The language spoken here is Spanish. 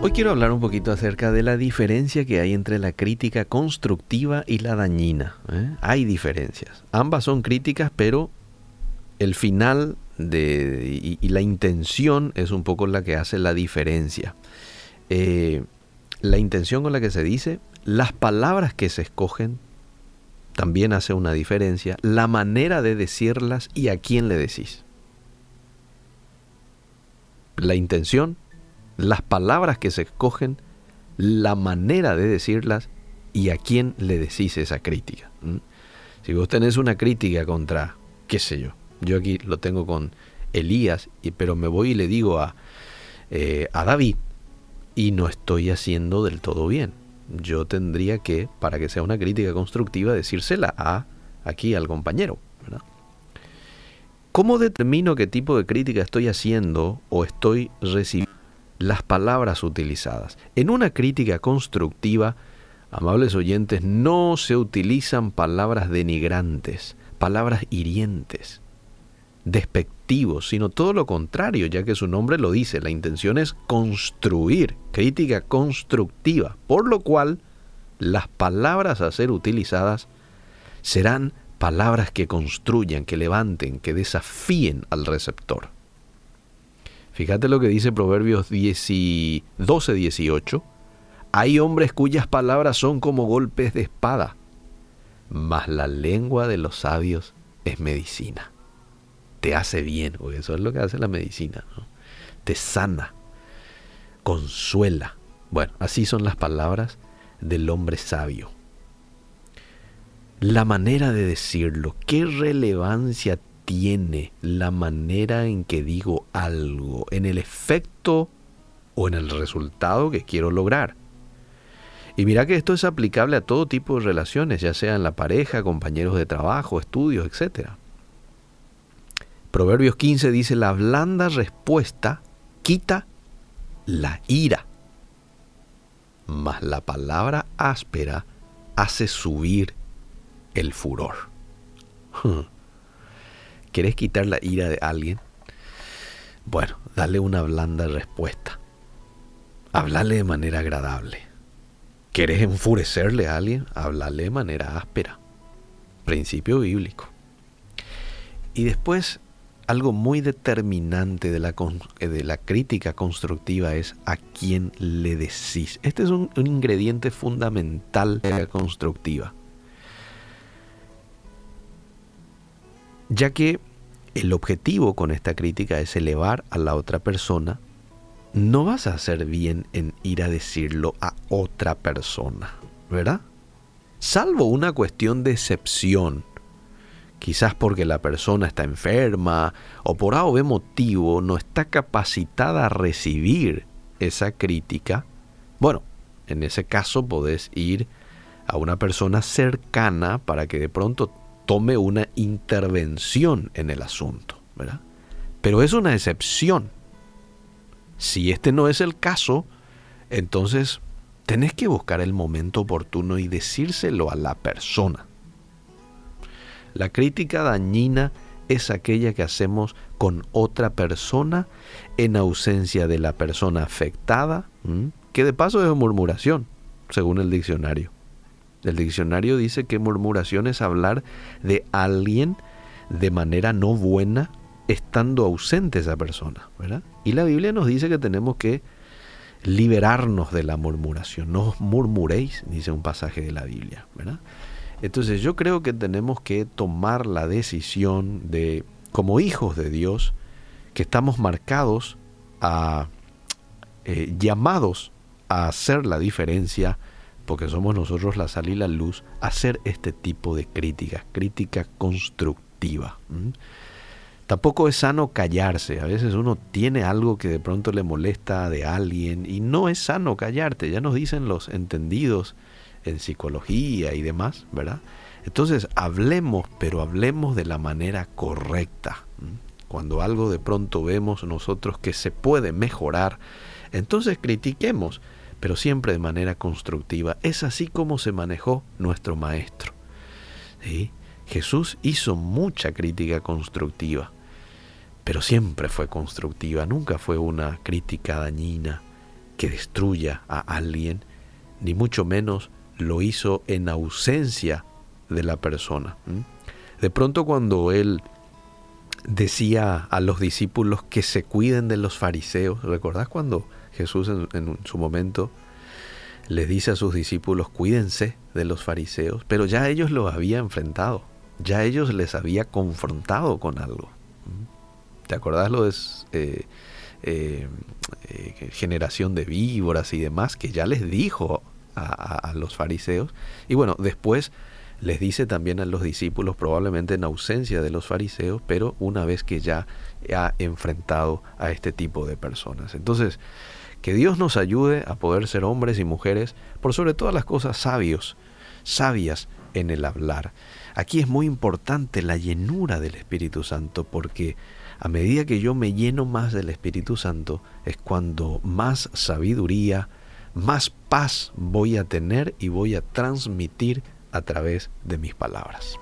Hoy quiero hablar un poquito acerca de la diferencia que hay entre la crítica constructiva y la dañina. ¿eh? Hay diferencias. Ambas son críticas, pero el final de, y, la intención es un poco la que hace la diferencia. Eh, la intención con la que se dice, las palabras que se escogen también hace una diferencia, la manera de decirlas y a quién le decís. La intención, las palabras que se escogen, la manera de decirlas y a quién le decís esa crítica. Si vos tenés una crítica contra, qué sé yo, yo aquí lo tengo con Elías, pero me voy y le digo a, eh, a David, y no estoy haciendo del todo bien. Yo tendría que, para que sea una crítica constructiva, decírsela a aquí al compañero. ¿Cómo determino qué tipo de crítica estoy haciendo o estoy recibiendo? Las palabras utilizadas. En una crítica constructiva, amables oyentes, no se utilizan palabras denigrantes, palabras hirientes despectivos, sino todo lo contrario, ya que su nombre lo dice, la intención es construir, crítica constructiva, por lo cual las palabras a ser utilizadas serán palabras que construyan, que levanten, que desafíen al receptor. Fíjate lo que dice Proverbios 12, 18. Hay hombres cuyas palabras son como golpes de espada, mas la lengua de los sabios es medicina te hace bien, porque eso es lo que hace la medicina, te sana, consuela. Bueno, así son las palabras del hombre sabio. La manera de decirlo, ¿qué relevancia tiene la manera en que digo algo, en el efecto o en el resultado que quiero lograr? Y mira que esto es aplicable a todo tipo de relaciones, ya sea en la pareja, compañeros de trabajo, estudios, etcétera. Proverbios 15 dice, la blanda respuesta quita la ira, mas la palabra áspera hace subir el furor. ¿Quieres quitar la ira de alguien? Bueno, dale una blanda respuesta. Hablarle de manera agradable. ¿Quieres enfurecerle a alguien? Háblale de manera áspera. Principio bíblico. Y después algo muy determinante de la, eh, de la crítica constructiva es a quién le decís. Este es un, ingrediente fundamental de la constructiva. Ya que el objetivo con esta crítica es elevar a la otra persona, no vas a hacer bien en ir a decirlo a otra persona, ¿verdad? Salvo una cuestión de excepción quizás porque la persona está enferma o por A o B motivo no está capacitada a recibir esa crítica, bueno, en ese caso podés ir a una persona cercana para que de pronto tome una intervención en el asunto, ¿verdad? Pero es una excepción. Si este no es el caso, entonces tenés que buscar el momento oportuno y decírselo a la persona. La crítica dañina es aquella que hacemos con otra persona en ausencia de la persona afectada, que de paso es murmuración, según el diccionario. El diccionario dice que murmuración es hablar de alguien de manera no buena estando ausente esa persona, ¿verdad? Y la Biblia nos dice que tenemos que liberarnos de la murmuración. No os murmuréis, dice un pasaje de la Biblia, ¿verdad? Entonces yo creo que tenemos que tomar la decisión de, como hijos de Dios, que estamos marcados a, eh, llamados a hacer la diferencia, porque somos nosotros la sal y la luz, hacer este tipo de crítica, crítica constructiva. Tampoco es sano callarse. A veces uno tiene algo que de pronto le molesta de alguien y no es sano callarte. Ya nos dicen los entendidos en psicología y demás, ¿verdad? Entonces hablemos, pero hablemos de la manera correcta. Cuando algo de pronto vemos nosotros que se puede mejorar, entonces critiquemos, pero siempre de manera constructiva. Es así como se manejó nuestro maestro. Jesús hizo mucha crítica constructiva, pero siempre fue constructiva, nunca fue una crítica dañina que destruya a alguien, ni mucho menos lo hizo en ausencia de la persona. De pronto cuando él decía a los discípulos que se cuiden de los fariseos, ¿recordás cuando Jesús en, su momento les dice a sus discípulos, cuídense de los fariseos, pero ya ellos lo había enfrentado, ya ellos les había confrontado con algo. ¿Te acordás lo de eh, eh, eh, generación de víboras y demás que ya les dijo a, los fariseos? Y bueno, después les dice también a los discípulos, probablemente en ausencia de los fariseos, pero una vez que ya ha enfrentado a este tipo de personas. Entonces, que Dios nos ayude a poder ser hombres y mujeres, por sobre todas las cosas sabios, sabias en el hablar. Aquí es muy importante la llenura del Espíritu Santo porque a medida que yo me lleno más del Espíritu Santo es cuando más sabiduría, más paz voy a tener y voy a transmitir a través de mis palabras.